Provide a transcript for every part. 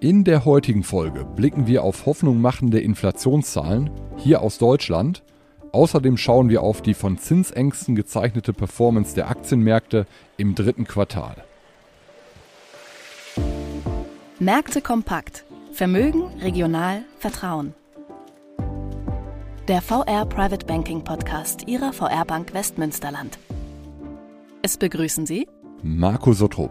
In der heutigen Folge blicken wir auf hoffnungmachende Inflationszahlen hier aus Deutschland. Außerdem schauen wir auf die von Zinsängsten gezeichnete Performance der Aktienmärkte im dritten Quartal. Märkte kompakt. Vermögen, regional, Vertrauen. Der VR Private Banking Podcast Ihrer VR Bank Westmünsterland. Es begrüßen Sie Marco Sottrup.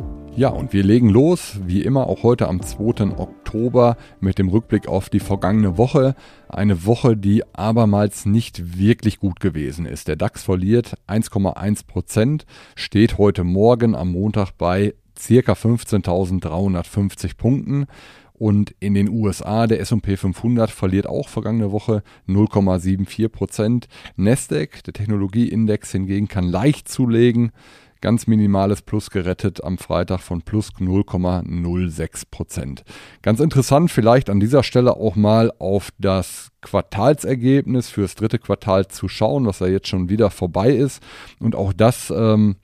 Ja, und wir legen los, wie immer auch heute am 2. Oktober mit dem Rückblick auf die vergangene Woche. Eine Woche, die abermals nicht wirklich gut gewesen ist. Der DAX verliert 1,1 Prozent, steht heute Morgen am Montag bei circa 15.350 Punkten. Und in den USA, der SP 500 verliert auch vergangene Woche 0,74 Prozent. Nasdaq, der Technologieindex hingegen, kann leicht zulegen ganz minimales Plus gerettet am Freitag von plus 0,06 Prozent. Ganz interessant vielleicht an dieser Stelle auch mal auf das Quartalsergebnis fürs dritte Quartal zu schauen, was ja jetzt schon wieder vorbei ist. Und auch das ähm,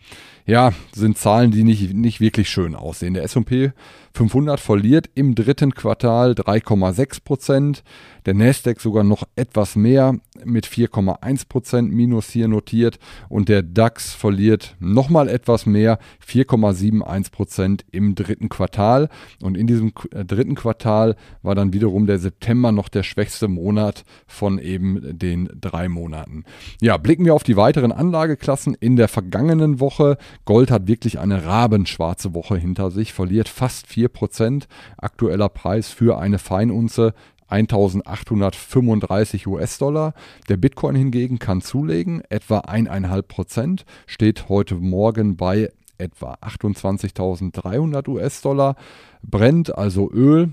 ja, sind Zahlen, die nicht, nicht wirklich schön aussehen. Der S&P 500 verliert im dritten Quartal 3,6 Prozent. Der Nasdaq sogar noch etwas mehr mit 4,1 Prozent Minus hier notiert und der DAX verliert nochmal etwas mehr, 4,71 Prozent im dritten Quartal. Und in diesem äh, dritten Quartal war dann wiederum der September noch der schwächste Monat von eben den drei Monaten. Ja, blicken wir auf die weiteren Anlageklassen in der vergangenen Woche. Gold hat wirklich eine rabenschwarze Woche hinter sich, verliert fast 4 Prozent. Aktueller Preis für eine Feinunze 1835 US-Dollar. Der Bitcoin hingegen kann zulegen, etwa 1,5 Prozent, steht heute Morgen bei etwa 28.300 US-Dollar. Brennt also Öl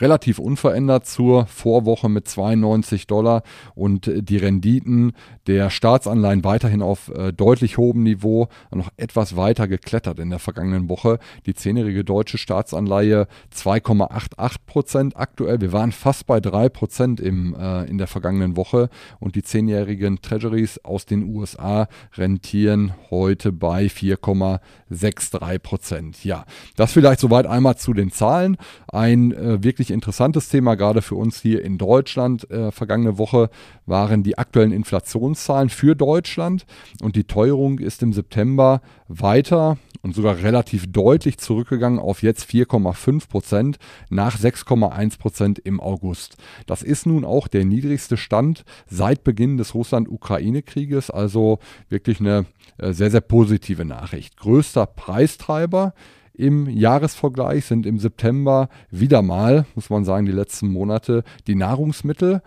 relativ unverändert zur Vorwoche mit 92 Dollar und die Renditen der Staatsanleihen weiterhin auf äh, deutlich hohem Niveau, noch etwas weiter geklettert in der vergangenen Woche. Die zehnjährige deutsche Staatsanleihe 2,88 Prozent aktuell. Wir waren fast bei 3 Prozent äh, in der vergangenen Woche und die zehnjährigen Treasuries aus den USA rentieren heute bei 4,63 Prozent. Ja, das vielleicht soweit einmal zu den Zahlen. Ein äh, wirklich interessantes Thema, gerade für uns hier in Deutschland. Äh, vergangene Woche waren die aktuellen Inflationszahlen für Deutschland und die Teuerung ist im September weiter und sogar relativ deutlich zurückgegangen auf jetzt 4,5 Prozent nach 6,1 Prozent im August. Das ist nun auch der niedrigste Stand seit Beginn des Russland-Ukraine-Krieges, also wirklich eine äh, sehr, sehr positive Nachricht. Größter Preistreiber im Jahresvergleich sind im September wieder mal, muss man sagen, die letzten Monate die Nahrungsmittel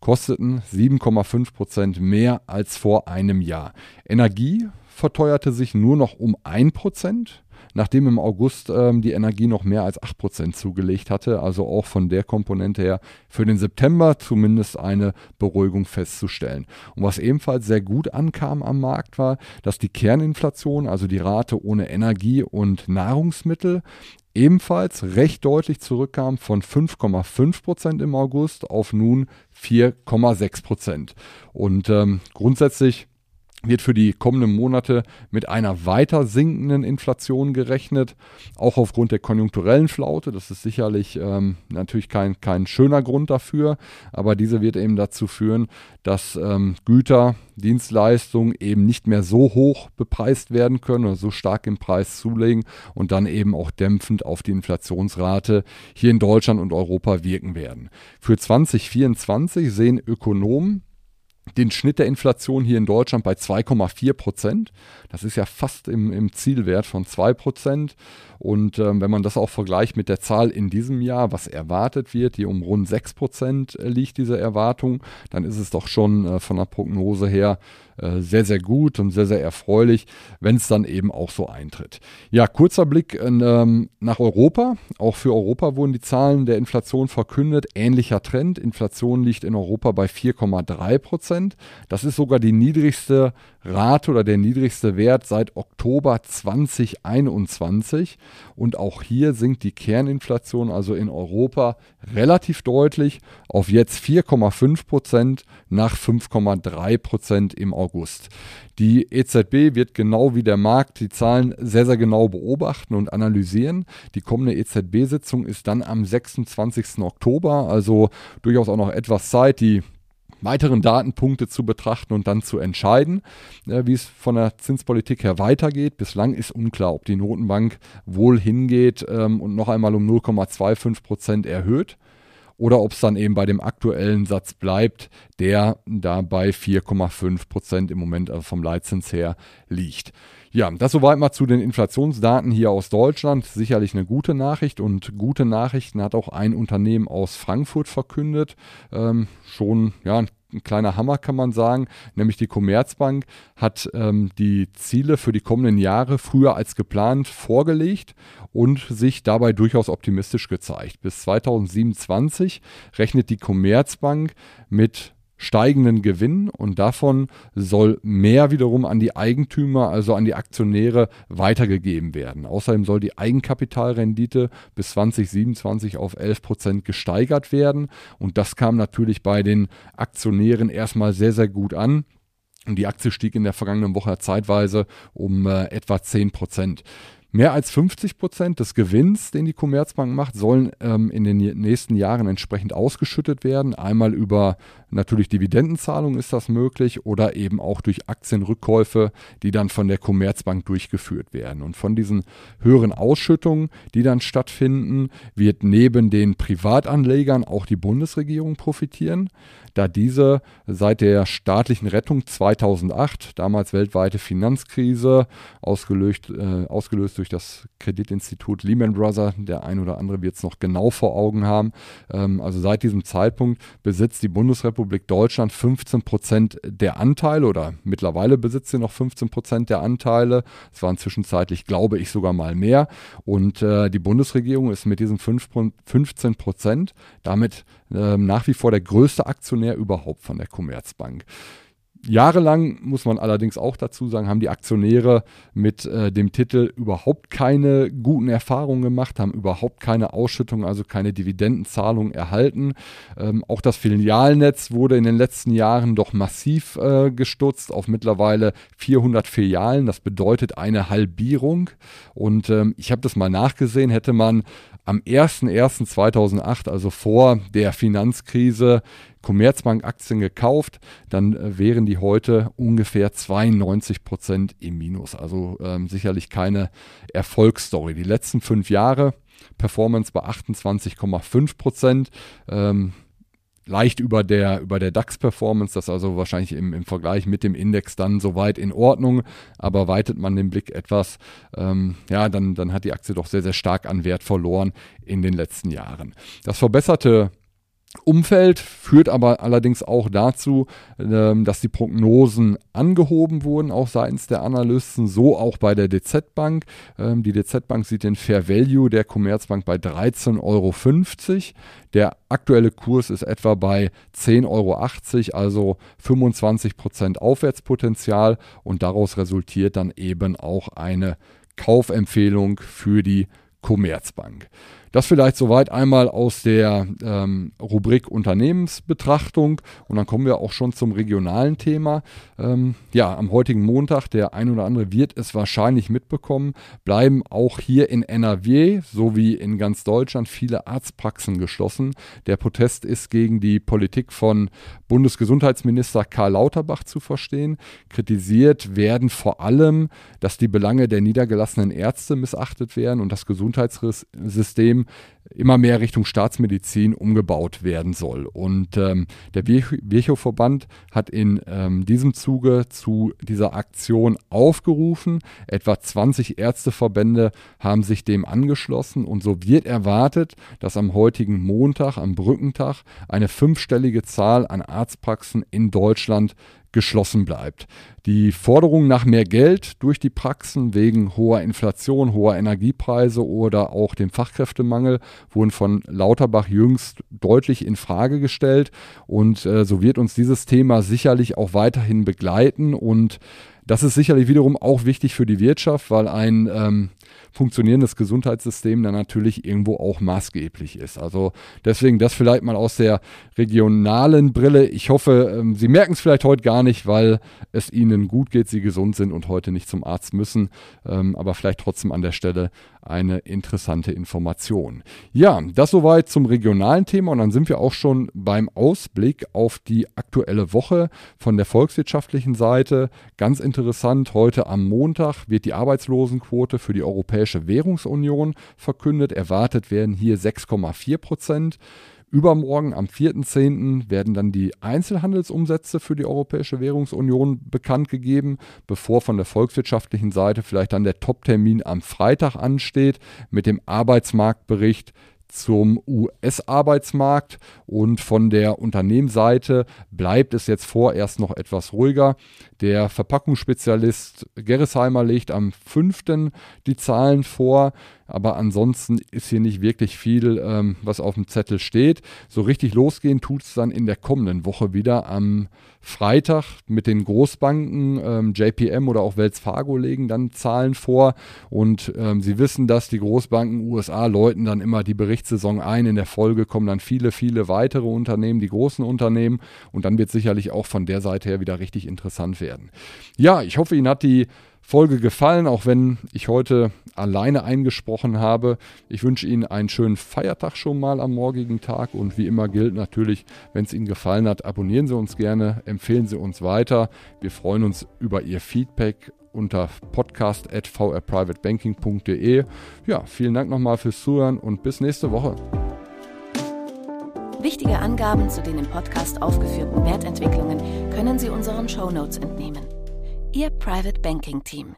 kosteten 7,5 Prozent mehr als vor einem Jahr. Energie verteuerte sich nur noch um 1 Prozent nachdem im August ähm, die Energie noch mehr als 8% zugelegt hatte. Also auch von der Komponente her für den September zumindest eine Beruhigung festzustellen. Und was ebenfalls sehr gut ankam am Markt war, dass die Kerninflation, also die Rate ohne Energie und Nahrungsmittel, ebenfalls recht deutlich zurückkam von 5,5% im August auf nun 4,6% Und ähm, grundsätzlich wird für die kommenden Monate mit einer weiter sinkenden Inflation gerechnet, auch aufgrund der konjunkturellen Flaute. Das ist sicherlich ähm, natürlich kein, kein schöner Grund dafür, aber diese wird eben dazu führen, dass ähm, Güter, Dienstleistungen eben nicht mehr so hoch bepreist werden können oder so stark im Preis zulegen und dann eben auch dämpfend auf die Inflationsrate hier in Deutschland und Europa wirken werden. Für 2024 sehen Ökonomen den Schnitt der Inflation hier in Deutschland bei 2,4 Prozent. Das ist ja fast im, im Zielwert von 2 Prozent. Und ähm, wenn man das auch vergleicht mit der Zahl in diesem Jahr, was erwartet wird, die um rund 6 Prozent äh, liegt, diese Erwartung, dann ist es doch schon äh, von der Prognose her äh, sehr, sehr gut und sehr, sehr erfreulich, wenn es dann eben auch so eintritt. Ja, kurzer Blick ähm, nach Europa. Auch für Europa wurden die Zahlen der Inflation verkündet. Ähnlicher Trend. Inflation liegt in Europa bei 4,3 Prozent. Das ist sogar die niedrigste Rate oder der niedrigste Wert seit Oktober 2021. Und auch hier sinkt die Kerninflation also in Europa relativ deutlich auf jetzt 4,5 Prozent nach 5,3 Prozent im August. Die EZB wird genau wie der Markt die Zahlen sehr, sehr genau beobachten und analysieren. Die kommende EZB-Sitzung ist dann am 26. Oktober, also durchaus auch noch etwas Zeit, die weiteren Datenpunkte zu betrachten und dann zu entscheiden, äh, wie es von der Zinspolitik her weitergeht. Bislang ist unklar, ob die Notenbank wohl hingeht ähm, und noch einmal um 0,25 Prozent erhöht oder ob es dann eben bei dem aktuellen Satz bleibt, der da bei 4,5 Prozent im Moment also vom Leitzins her liegt. Ja, das soweit mal zu den Inflationsdaten hier aus Deutschland. Sicherlich eine gute Nachricht und gute Nachrichten hat auch ein Unternehmen aus Frankfurt verkündet. Ähm, schon ja, ein kleiner Hammer, kann man sagen, nämlich die Commerzbank hat ähm, die Ziele für die kommenden Jahre früher als geplant vorgelegt und sich dabei durchaus optimistisch gezeigt. Bis 2027 rechnet die Commerzbank mit steigenden Gewinn und davon soll mehr wiederum an die Eigentümer, also an die Aktionäre weitergegeben werden. Außerdem soll die Eigenkapitalrendite bis 2027 auf 11 Prozent gesteigert werden und das kam natürlich bei den Aktionären erstmal sehr, sehr gut an. Und die Aktie stieg in der vergangenen Woche zeitweise um äh, etwa 10 Prozent. Mehr als 50 Prozent des Gewinns, den die Commerzbank macht, sollen ähm, in den nächsten Jahren entsprechend ausgeschüttet werden. Einmal über natürlich Dividendenzahlungen ist das möglich oder eben auch durch Aktienrückkäufe, die dann von der Commerzbank durchgeführt werden. Und von diesen höheren Ausschüttungen, die dann stattfinden, wird neben den Privatanlegern auch die Bundesregierung profitieren da diese seit der staatlichen Rettung 2008, damals weltweite Finanzkrise, ausgelöst, äh, ausgelöst durch das Kreditinstitut Lehman Brothers, der ein oder andere wird es noch genau vor Augen haben, ähm, also seit diesem Zeitpunkt besitzt die Bundesrepublik Deutschland 15 Prozent der Anteile oder mittlerweile besitzt sie noch 15 Prozent der Anteile. Es waren zwischenzeitlich, glaube ich, sogar mal mehr. Und äh, die Bundesregierung ist mit diesen 5, 15 Prozent damit äh, nach wie vor der größte Aktionär überhaupt von der Commerzbank. Jahrelang, muss man allerdings auch dazu sagen, haben die Aktionäre mit äh, dem Titel überhaupt keine guten Erfahrungen gemacht, haben überhaupt keine Ausschüttung, also keine Dividendenzahlung erhalten. Ähm, auch das Filialnetz wurde in den letzten Jahren doch massiv äh, gestutzt auf mittlerweile 400 Filialen. Das bedeutet eine Halbierung. Und ähm, ich habe das mal nachgesehen, hätte man am 01.01.2008, also vor der Finanzkrise, Commerzbank-Aktien gekauft, dann äh, wären die heute ungefähr 92 Prozent im Minus. Also ähm, sicherlich keine Erfolgsstory. Die letzten fünf Jahre Performance bei 28,5 Prozent. Ähm, leicht über der, über der DAX-Performance, das also wahrscheinlich im, im Vergleich mit dem Index dann soweit in Ordnung, aber weitet man den Blick etwas, ähm, ja, dann, dann hat die Aktie doch sehr, sehr stark an Wert verloren in den letzten Jahren. Das verbesserte Umfeld führt aber allerdings auch dazu, ähm, dass die Prognosen angehoben wurden, auch seitens der Analysten, so auch bei der DZ Bank. Ähm, die DZ Bank sieht den Fair Value der Commerzbank bei 13,50 Euro. Der aktuelle Kurs ist etwa bei 10,80 Euro, also 25 Prozent Aufwärtspotenzial und daraus resultiert dann eben auch eine Kaufempfehlung für die Commerzbank. Das vielleicht soweit einmal aus der ähm, Rubrik Unternehmensbetrachtung und dann kommen wir auch schon zum regionalen Thema. Ähm, ja, am heutigen Montag, der ein oder andere wird es wahrscheinlich mitbekommen, bleiben auch hier in NRW sowie in ganz Deutschland viele Arztpraxen geschlossen. Der Protest ist gegen die Politik von Bundesgesundheitsminister Karl Lauterbach zu verstehen. Kritisiert werden vor allem, dass die Belange der niedergelassenen Ärzte missachtet werden und das Gesundheitssystem System immer mehr Richtung Staatsmedizin umgebaut werden soll. Und ähm, der Virchow-Verband hat in ähm, diesem Zuge zu dieser Aktion aufgerufen. Etwa 20 Ärzteverbände haben sich dem angeschlossen und so wird erwartet, dass am heutigen Montag, am Brückentag, eine fünfstellige Zahl an Arztpraxen in Deutschland geschlossen bleibt. Die Forderung nach mehr Geld durch die Praxen wegen hoher Inflation, hoher Energiepreise oder auch dem Fachkräftemangel wurden von Lauterbach jüngst deutlich in Frage gestellt und äh, so wird uns dieses Thema sicherlich auch weiterhin begleiten und das ist sicherlich wiederum auch wichtig für die Wirtschaft, weil ein ähm, funktionierendes Gesundheitssystem dann natürlich irgendwo auch maßgeblich ist. Also deswegen das vielleicht mal aus der regionalen Brille. Ich hoffe, ähm, Sie merken es vielleicht heute gar nicht, weil es Ihnen gut geht, Sie gesund sind und heute nicht zum Arzt müssen. Ähm, aber vielleicht trotzdem an der Stelle eine interessante Information. Ja, das soweit zum regionalen Thema und dann sind wir auch schon beim Ausblick auf die aktuelle Woche von der volkswirtschaftlichen Seite. Ganz interessant, heute am Montag wird die Arbeitslosenquote für die Europäische Währungsunion verkündet. Erwartet werden hier 6,4 Prozent. Übermorgen am 4.10. werden dann die Einzelhandelsumsätze für die Europäische Währungsunion bekannt gegeben, bevor von der volkswirtschaftlichen Seite vielleicht dann der Top-Termin am Freitag ansteht mit dem Arbeitsmarktbericht zum US-Arbeitsmarkt und von der Unternehmensseite bleibt es jetzt vorerst noch etwas ruhiger. Der Verpackungsspezialist Gerresheimer legt am 5. die Zahlen vor, aber ansonsten ist hier nicht wirklich viel, ähm, was auf dem Zettel steht. So richtig losgehen tut es dann in der kommenden Woche wieder am Freitag mit den Großbanken. Ähm, JPM oder auch Wells Fargo legen dann Zahlen vor und ähm, Sie wissen, dass die Großbanken USA läuten dann immer die Berichtssaison ein. In der Folge kommen dann viele, viele weitere Unternehmen, die großen Unternehmen und dann wird sicherlich auch von der Seite her wieder richtig interessant werden werden. Ja, ich hoffe, Ihnen hat die Folge gefallen, auch wenn ich heute alleine eingesprochen habe. Ich wünsche Ihnen einen schönen Feiertag schon mal am morgigen Tag und wie immer gilt natürlich, wenn es Ihnen gefallen hat, abonnieren Sie uns gerne, empfehlen Sie uns weiter. Wir freuen uns über Ihr Feedback unter podcast.vrprivatebanking.de. Ja, vielen Dank nochmal fürs Zuhören und bis nächste Woche. Wichtige Angaben zu den im Podcast aufgeführten Wertentwicklungen können Sie unseren Shownotes entnehmen. Ihr Private Banking Team.